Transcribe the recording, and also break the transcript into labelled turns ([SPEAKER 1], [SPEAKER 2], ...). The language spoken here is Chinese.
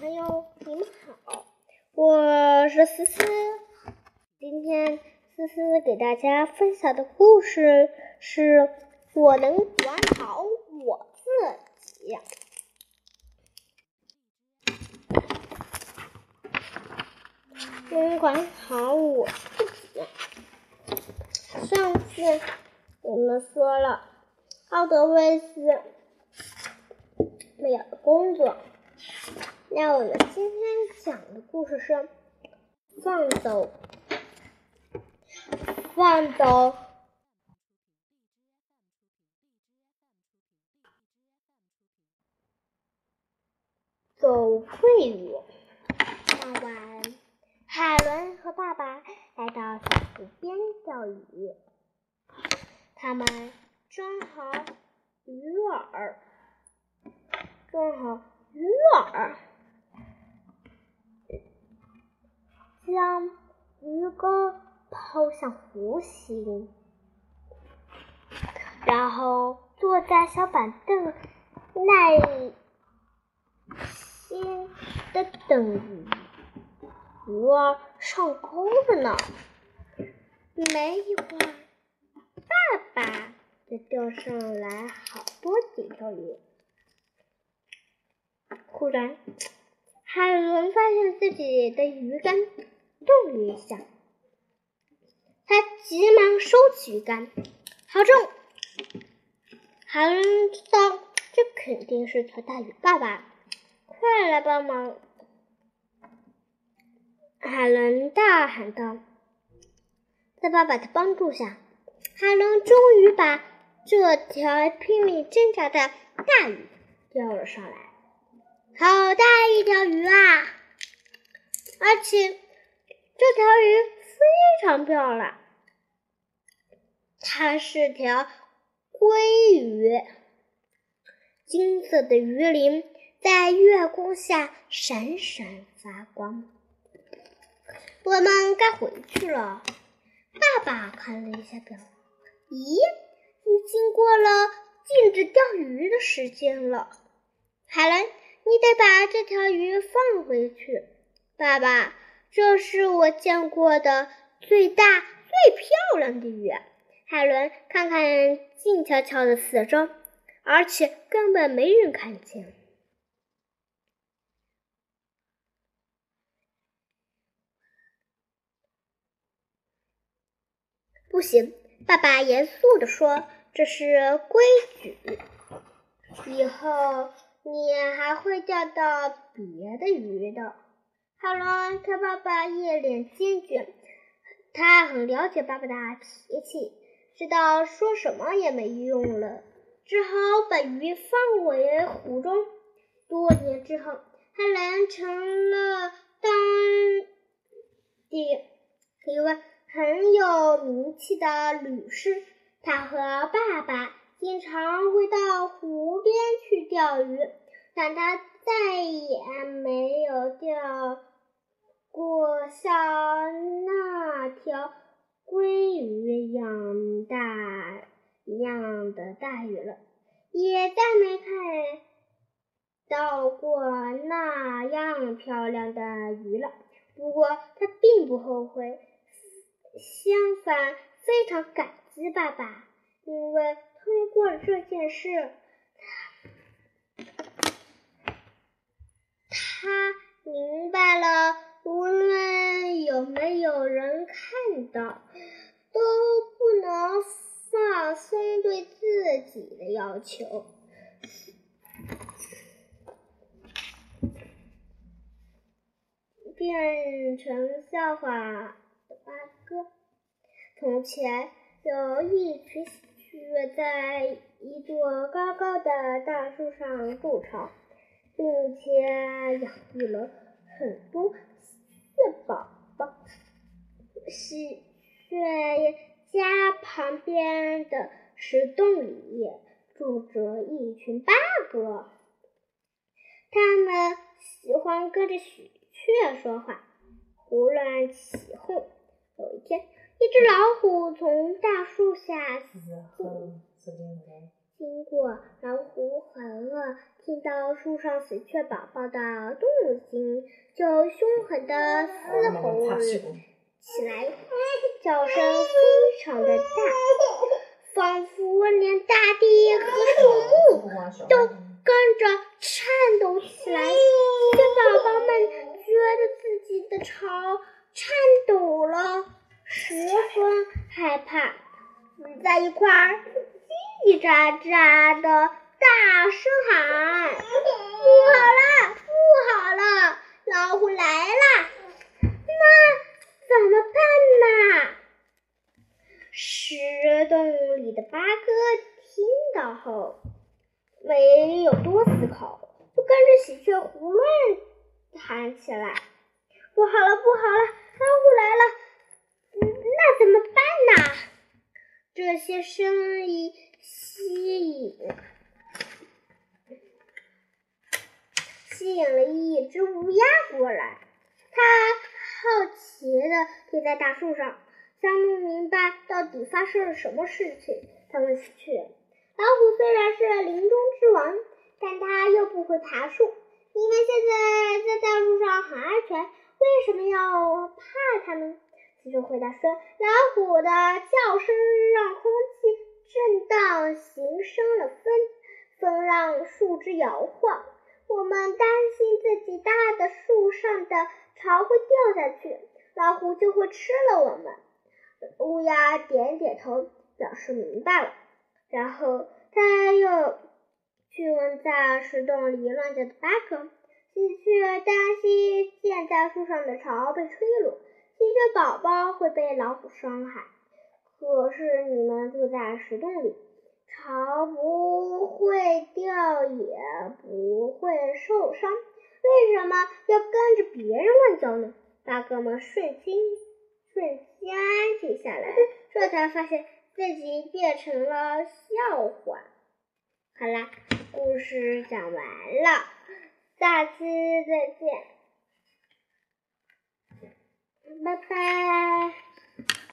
[SPEAKER 1] 朋友，你们好，我是思思。今天思思给大家分享的故事是《我能管好我自己》。能管好我自己。上次我们说了奥德维斯没有工作。那我们今天讲的故事是放走，放走，走桂鱼。傍晚，海伦和爸爸来到小湖边钓鱼，他们装好鱼饵，装好鱼饵。将鱼钩抛向湖心，然后坐在小板凳耐心的等鱼。鱼儿上钩了呢，没一会儿，爸爸就钓上来好多几条鱼。忽然，海伦发现自己的鱼竿。动了一下，他急忙收起鱼竿，好重！海伦知道这肯定是条大鱼，爸爸，快来帮忙！海伦大喊道。在爸爸的帮助下，海伦终于把这条拼命挣扎的大鱼钓了上来。好大一条鱼啊！而且。这条鱼非常漂亮，它是条鲑鱼，金色的鱼鳞在月光下闪闪发光。我们该回去了。爸爸看了一下表，咦，已经过了禁止钓鱼的时间了。海伦，你得把这条鱼放回去。爸爸。这是我见过的最大、最漂亮的鱼。海伦看看静悄悄的四周，而且根本没人看见。不行，爸爸严肃地说：“这是规矩，以后你还会钓到别的鱼的。”哈伦，他爸爸一脸坚决，他很了解爸爸的脾气，知道说什么也没用了，只好把鱼放回湖中。多年之后，海伦成了当地一位很有名气的律师。他和爸爸经常会到湖边去钓鱼，但他再也没有钓。过像那条鲑鱼一样大一样的大鱼了，也再没看到过那样漂亮的鱼了。不过他并不后悔，相反非常感激爸爸，因为通过这件事，他明白了。无论有没有人看到，都不能放松对自己的要求。变成笑话的八哥。从前有一群喜鹊在一座高高的大树上筑巢，并且养育了很多。雀宝宝，喜鹊家旁边的石洞里住着一群八哥，他们喜欢跟着喜鹊说话，胡乱起哄。有一天，一只老虎从大树下经过，老虎很饿，听到树上喜鹊宝宝的动静，就凶狠的嘶吼起来，叫声非常的大，仿佛连大地和树木都跟着颤抖起来。喜鹊宝宝们觉得自己的巢颤抖了，十分害怕，聚在一块儿。叽叽喳喳的大声喊：“不好了，不好了，老虎来了！那怎么办呢？”石洞里的八哥听到后，没有多思考，就跟着喜鹊胡乱喊起来：“不好了，不好了，老虎来了！那怎么办呢？”这些声音。吸引，吸引了一只乌鸦过来。它好奇的贴在大树上，想弄明白到底发生了什么事情。它问喜鹊：“老虎虽然是林中之王，但它又不会爬树。你们现在在大树上很安全，为什么要怕它呢？”喜鹊回答说：“老虎的叫声让空气。”震荡形生了风，风让树枝摇晃。我们担心自己搭的树上的巢会掉下去，老虎就会吃了我们。乌鸦点点头，表示明白了。然后他又去问在石洞里乱叫的八哥。喜鹊担心建在树上的巢被吹落，喜鹊宝宝会被老虎伤害。可是你们住在石洞里，巢不会掉，也不会受伤，为什么要跟着别人乱叫呢？大哥们瞬间瞬间安静下来，这才发现自己变成了笑话。好啦，故事讲完了，下期再见，拜拜。